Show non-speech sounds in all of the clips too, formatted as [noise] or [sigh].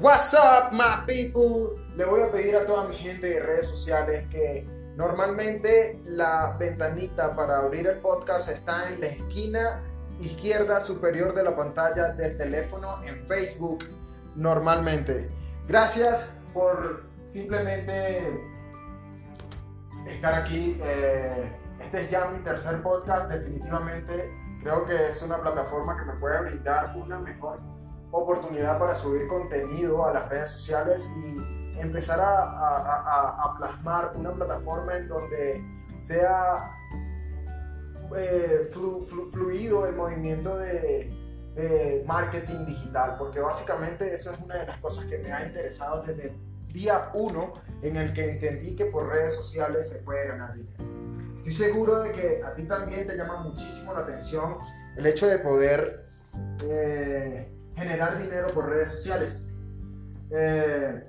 What's up, my people? Le voy a pedir a toda mi gente de redes sociales que normalmente la ventanita para abrir el podcast está en la esquina izquierda superior de la pantalla del teléfono en Facebook normalmente. Gracias por simplemente estar aquí. Eh, este es ya mi tercer podcast. Definitivamente creo que es una plataforma que me puede brindar una mejor oportunidad para subir contenido a las redes sociales y empezar a, plasmar una plataforma en donde sea eh, fluido el movimiento de, de, marketing digital, porque básicamente eso es una de las cosas que me ha interesado desde el día uno en el que entendí que por redes sociales se puede ganar dinero. Estoy seguro de que a ti también te llama muchísimo la atención el hecho de poder eh, generar dinero por redes sociales. Eh,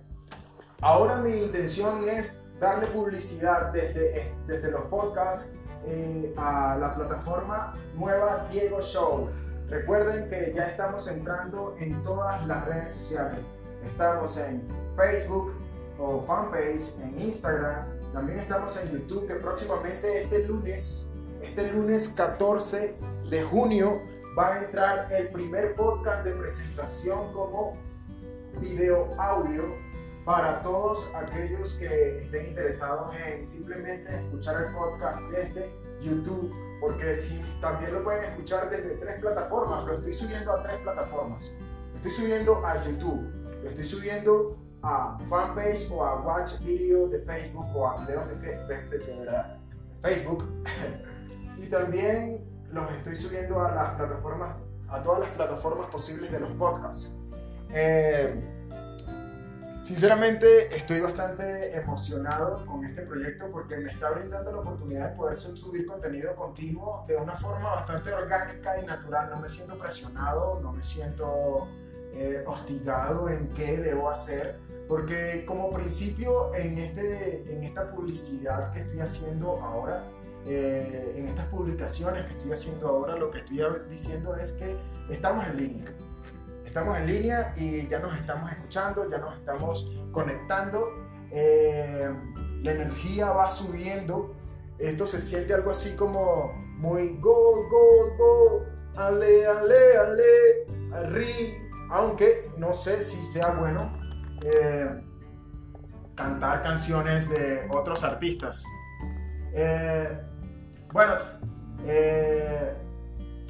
ahora mi intención es darle publicidad desde, desde los podcasts eh, a la plataforma nueva Diego Show. Recuerden que ya estamos entrando en todas las redes sociales. Estamos en Facebook o fanpage, en Instagram. También estamos en YouTube, que próximamente este lunes, este lunes 14 de junio, va a entrar el primer podcast de presentación como video audio para todos aquellos que estén interesados en simplemente escuchar el podcast desde YouTube, porque si también lo pueden escuchar desde tres plataformas, lo estoy subiendo a tres plataformas. Estoy subiendo a YouTube, lo estoy subiendo a fanpage o a watch video de Facebook o a videos de, Facebook. y también los estoy subiendo a las plataformas, a todas las plataformas posibles de los podcasts. Eh, sinceramente estoy bastante emocionado con este proyecto porque me está brindando la oportunidad de poder subir contenido continuo de una forma bastante orgánica y natural. No me siento presionado, no me siento eh, hostigado en qué debo hacer. Porque como principio en, este, en esta publicidad que estoy haciendo ahora, eh, en estas publicaciones que estoy haciendo ahora, lo que estoy diciendo es que estamos en línea. Estamos en línea y ya nos estamos escuchando, ya nos estamos conectando. Eh, la energía va subiendo. Esto se siente algo así como muy go, go, go, ale, ale, ale, arri. Aunque no sé si sea bueno eh, cantar canciones de otros artistas. Bueno, eh,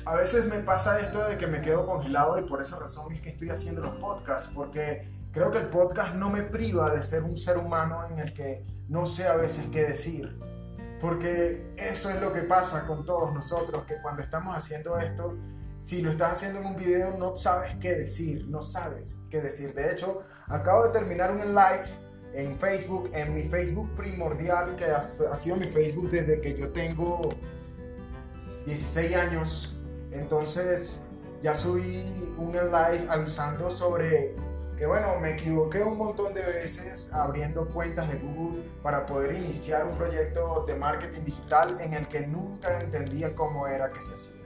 a veces me pasa esto de que me quedo congelado y por esa razón es que estoy haciendo los podcasts, porque creo que el podcast no me priva de ser un ser humano en el que no sé a veces qué decir. Porque eso es lo que pasa con todos nosotros, que cuando estamos haciendo esto, si lo estás haciendo en un video no sabes qué decir, no sabes qué decir. De hecho, acabo de terminar un live en Facebook, en mi Facebook primordial, que ha, sido mi Facebook desde que yo tengo 16 años. Entonces ya subí un live avisando sobre que bueno, me equivoqué un montón de veces abriendo cuentas de Google para poder iniciar un proyecto de marketing digital en el que nunca entendía cómo era que se hacía.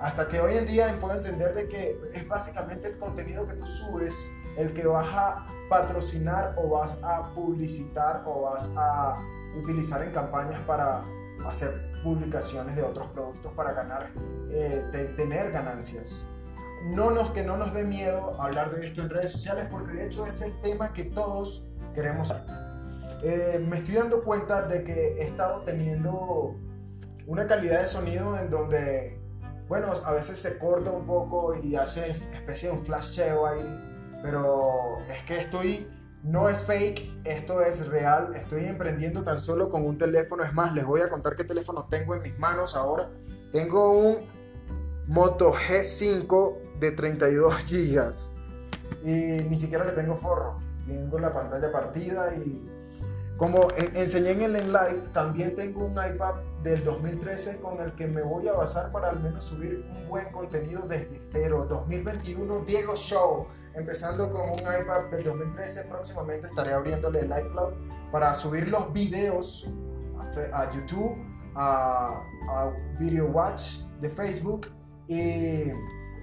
Hasta que hoy en día puedo entender de que es básicamente el contenido que tú subes el que vas a patrocinar o vas a publicitar o vas a utilizar en campañas para hacer publicaciones de otros productos para ganar, eh, tener ganancias. No nos, que no nos dé miedo hablar de esto en redes sociales porque de hecho es el tema que todos queremos. Eh, me estoy dando cuenta de que he estado teniendo una calidad de sonido en donde, bueno, a veces se corta un poco y hace especie de un flasheo ahí pero es que estoy, no es fake, esto es real, estoy emprendiendo tan solo con un teléfono, es más, les voy a contar qué teléfono tengo en mis manos ahora. Tengo un Moto G5 de 32 GB y ni siquiera le tengo forro, tengo la pantalla partida y como enseñé en el live, también tengo un iPad del 2013 con el que me voy a basar para al menos subir un buen contenido desde cero. 2021 Diego Show empezando con un iPad del 2013. Próximamente estaré abriéndole el iCloud para subir los videos a, YouTube, a, a Video Watch de Facebook y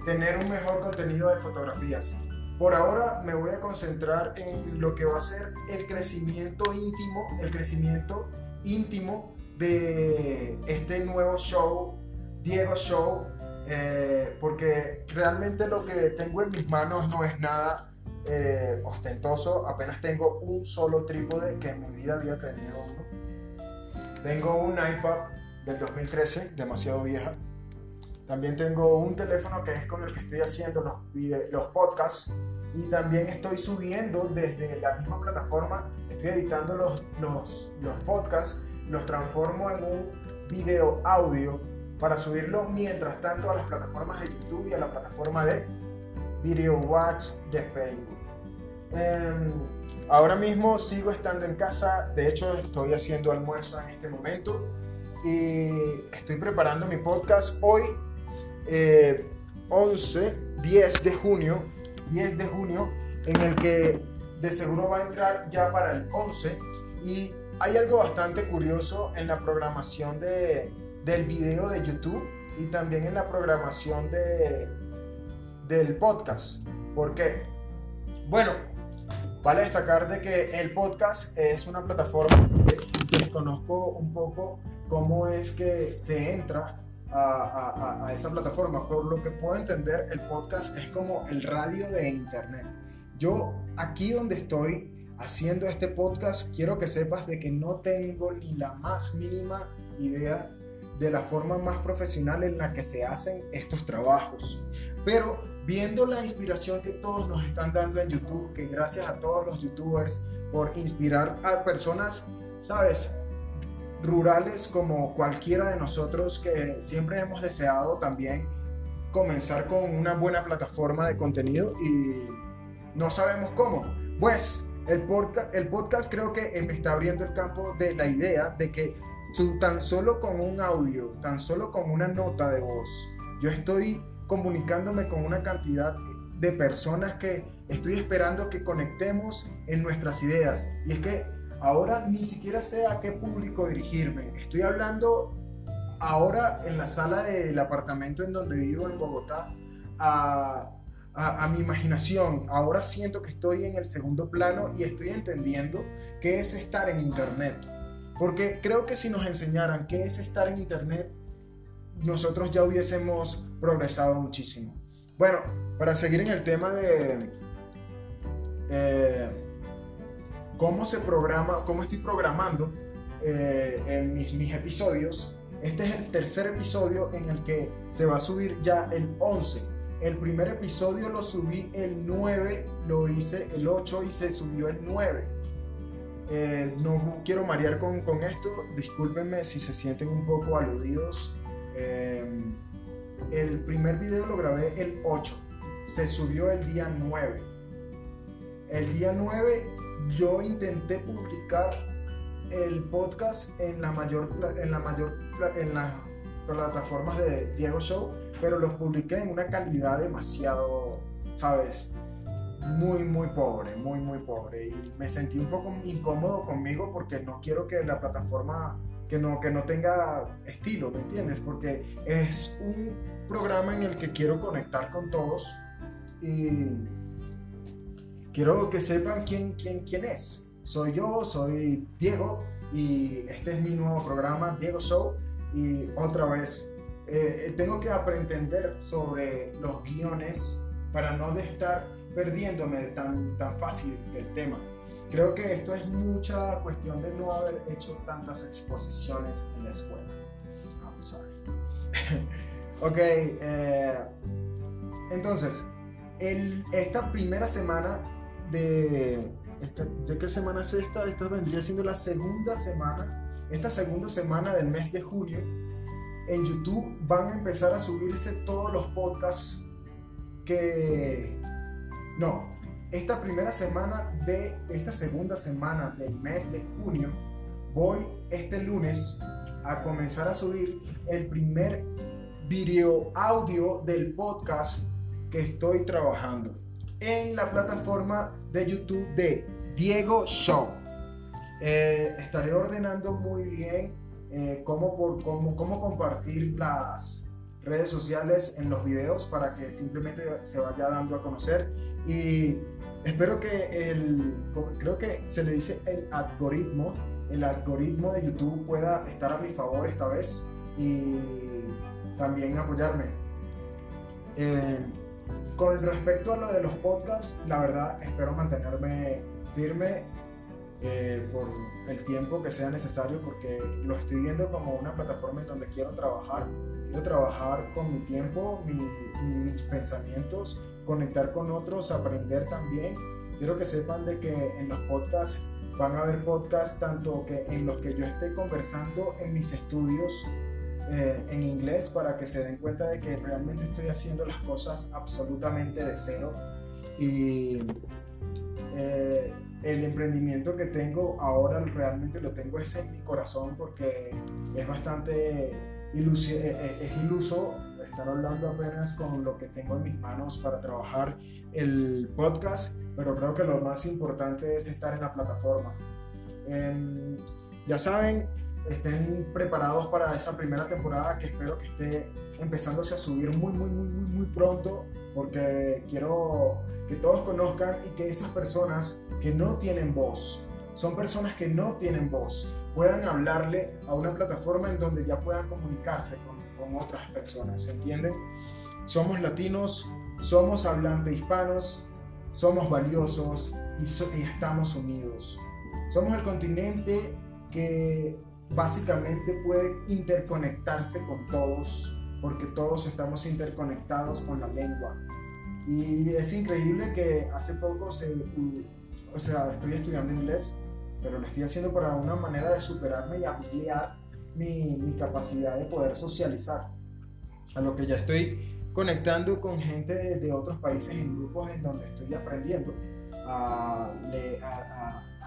tener un mejor contenido de fotografías. por ahora me voy a concentrar en lo que va a ser el crecimiento íntimo, el crecimiento íntimo de este nuevo show, Diego Show, eh, porque realmente lo que tengo en mis manos no es nada eh, ostentoso, apenas tengo un solo trípode que en mi vida había tenido Tengo un iPad del 2013, demasiado vieja. También tengo un teléfono que es con el que estoy haciendo los, los podcasts. Y también estoy subiendo desde la misma plataforma, estoy editando los, los, los podcasts, los transformo en un video audio para subirlo mientras tanto a las plataformas de YouTube y a la plataforma de Video Watch de Facebook. Em, ahora mismo sigo estando en casa, de hecho estoy haciendo almuerzo en este momento y estoy preparando mi podcast hoy, 11, eh, 10 de junio, 10 de junio, en el que de seguro va a entrar ya para el 11 y hay algo bastante curioso en la programación de, del video de YouTube y también en la programación de, del podcast. ¿Por qué? Bueno, vale destacar de que el podcast es una plataforma que conozco un poco cómo es que se entra a, a, a, esa plataforma. Por lo que puedo entender, el podcast es como el radio de Internet. Yo aquí donde estoy haciendo este podcast, quiero que sepas de que no tengo ni la más mínima idea de la forma más profesional en la que se hacen estos trabajos. Pero viendo la inspiración que todos nos están dando en YouTube, que gracias a todos los youtubers por inspirar a personas, ¿sabes? Rurales como cualquiera de nosotros que siempre hemos deseado también comenzar con una buena plataforma de contenido y no sabemos cómo. Pues el podcast, el podcast creo que me está abriendo el campo de la idea de que tan solo con un audio, tan solo con una nota de voz, yo estoy comunicándome con una cantidad de personas que estoy esperando que conectemos en nuestras ideas. Y es que ahora ni siquiera sé a qué público dirigirme. Estoy hablando ahora en la sala del apartamento en donde vivo en Bogotá a, a, a, mi imaginación. Ahora siento que estoy en el segundo plano y estoy entendiendo qué es estar en Internet. Porque creo que si nos enseñaran qué es estar en Internet, nosotros ya hubiésemos progresado muchísimo. Bueno, para seguir en el tema de eh, cómo se programa, cómo estoy programando eh, en mis, mis, episodios, este es el tercer episodio en el que se va a subir ya el 11. El primer episodio lo subí el 9, lo hice el 8 y se subió el 9 eh, no quiero marear con, con, esto, discúlpenme si se sienten un poco aludidos. Eh, el primer video lo grabé el 8, se subió el día 9. El día 9 yo intenté publicar el podcast en la mayor, en la mayor, en las plataformas de Diego Show, pero los publiqué en una calidad demasiado, ¿sabes? Muy, muy pobre, muy, muy pobre. Y me sentí un poco incómodo conmigo porque no quiero que la plataforma, que no, que no tenga estilo, ¿me entiendes? Porque es un programa en el que quiero conectar con todos y quiero que sepan quién, quién, quién es. Soy yo, soy Diego y este es mi nuevo programa, Diego Show. Y otra vez, eh, tengo que aprender sobre los guiones para no estar perdiéndome tan, tan fácil del tema. Creo que esto es mucha cuestión de no haber hecho tantas exposiciones en la escuela. I'm sorry. [laughs] ok, eh, entonces, esta primera semana de... ¿De qué semana es esta? Esta vendría siendo la segunda semana. Esta segunda semana del mes de junio, en YouTube van a empezar a subirse todos los podcasts que no, esta primera semana de esta segunda semana del mes de junio, voy este lunes a comenzar a subir el primer video audio del podcast que estoy trabajando en la plataforma de YouTube de Diego Show. Eh, estaré ordenando muy bien eh, cómo, compartir las, redes sociales en los videos para que simplemente se vaya dando a conocer y espero que el, creo que se le dice el algoritmo, el algoritmo de YouTube pueda estar a mi favor esta vez y también apoyarme. Eh, con respecto a lo de los podcasts, la verdad espero mantenerme firme eh, por el tiempo que sea necesario porque lo estoy viendo como una plataforma en donde quiero trabajar. Quiero trabajar con mi tiempo, mis pensamientos, conectar con otros, aprender también. Quiero que sepan de que en los podcasts van a haber podcasts tanto que en los que yo esté conversando en mis estudios eh, en inglés para que se den cuenta de que realmente estoy haciendo las cosas absolutamente de cero y eh, el emprendimiento que tengo ahora realmente lo tengo es en mi corazón porque es bastante iluso, eh, es iluso estar hablando apenas con lo que tengo en mis manos para trabajar el podcast, pero creo que lo más importante es estar en la plataforma. Em, ya saben, estén preparados para esa primera temporada que espero que esté empezándose a subir muy, muy, muy, muy, muy pronto, porque quiero que todos conozcan y que esas personas que no tienen voz, son personas que no tienen voz, puedan hablarle a una plataforma en donde ya puedan comunicarse con, con otras personas, ¿entienden? Somos latinos, somos hablantes hispanos, somos valiosos y, y estamos unidos. Somos el continente que básicamente puede interconectarse con todos, porque todos estamos interconectados con la lengua. Y es increíble que hace poco, se, o sea, estoy estudiando inglés, pero lo estoy haciendo para una manera de superarme y ampliar mi, mi capacidad de poder socializar. A lo que ya estoy conectando con gente de, otros países en grupos en donde estoy aprendiendo a,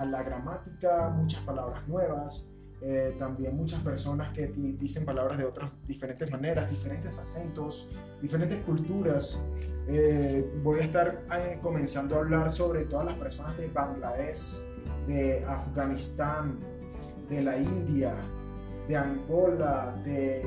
la gramática, muchas palabras nuevas, eh, también muchas personas que dicen palabras de otras diferentes maneras, diferentes acentos, diferentes culturas. Eh, voy a estar eh, comenzando a hablar sobre todas las personas de Bangladesh, de Afganistán, de la India, de Angola, de...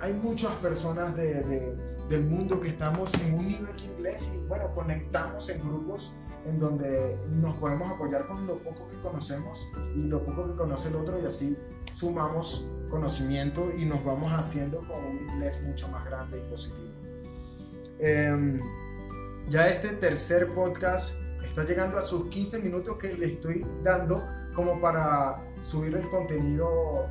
Hay muchas personas de, del mundo que estamos en un nivel de inglés y bueno, conectamos en grupos en donde nos podemos apoyar con lo poco que conocemos y lo poco que conoce el otro y así sumamos conocimiento y nos vamos haciendo con un inglés mucho más grande y positivo. Em, ya este tercer podcast está llegando a sus 15 minutos que le estoy dando como para subir el contenido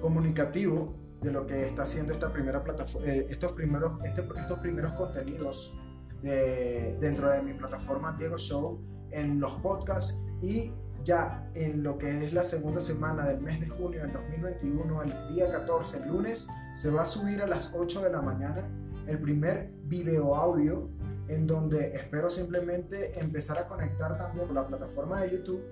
comunicativo de lo que está haciendo esta primera plataforma, eh, estos, primeros, este, estos primeros contenidos dentro de mi plataforma Diego Show, en los podcasts y ya en lo que es la segunda semana del mes de junio del 2021, el día 14, el lunes, se va a subir a las 8 de la mañana el primer video audio en donde espero simplemente empezar a conectar también con la plataforma de YouTube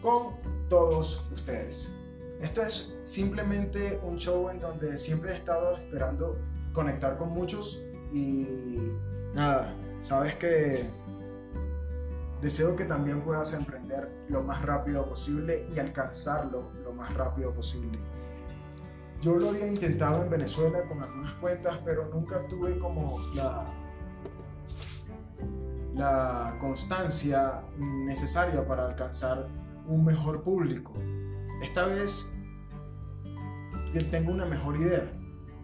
con todos ustedes. Esto es simplemente un show en donde siempre he estado esperando conectar con muchos y nada, sabes que deseo que también puedas emprender lo más rápido posible y alcanzarlo lo más rápido posible. Yo lo había intentado en Venezuela con algunas cuentas, pero nunca tuve como la, la constancia necesaria para alcanzar un mejor público. Esta vez tengo una mejor idea,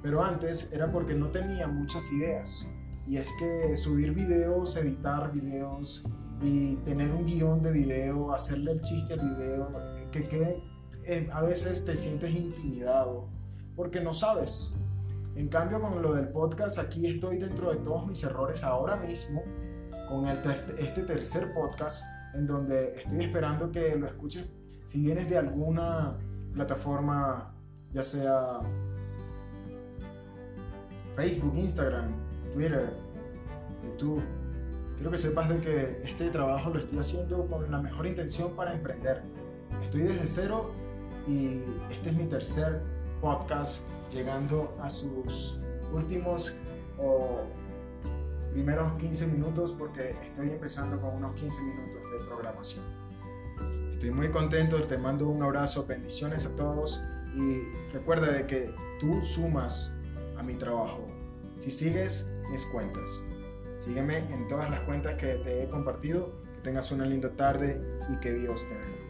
pero antes era porque no tenía muchas ideas y es que subir videos, editar videos y tener un guion de video, hacerle el chiste al video, que quede, eh, a veces te sientes intimidado porque no sabes. En cambio, con lo del podcast, aquí estoy dentro de todos mis errores ahora mismo, con este tercer podcast, en donde estoy esperando que lo escuches si vienes de alguna plataforma, ya sea Facebook, Instagram, Twitter, YouTube. Quiero que sepas de que este trabajo lo estoy haciendo con la mejor intención para emprender. Estoy desde cero y este es mi tercer podcast llegando a sus últimos o primeros 15 minutos porque estoy empezando con unos 15 minutos de programación. Estoy muy contento, te mando un abrazo, bendiciones a todos y recuerda de que tú sumas mi trabajo. Si sigues mis cuentas, sígueme en todas las cuentas que te he compartido. Que tengas una linda tarde y que Dios te bendiga.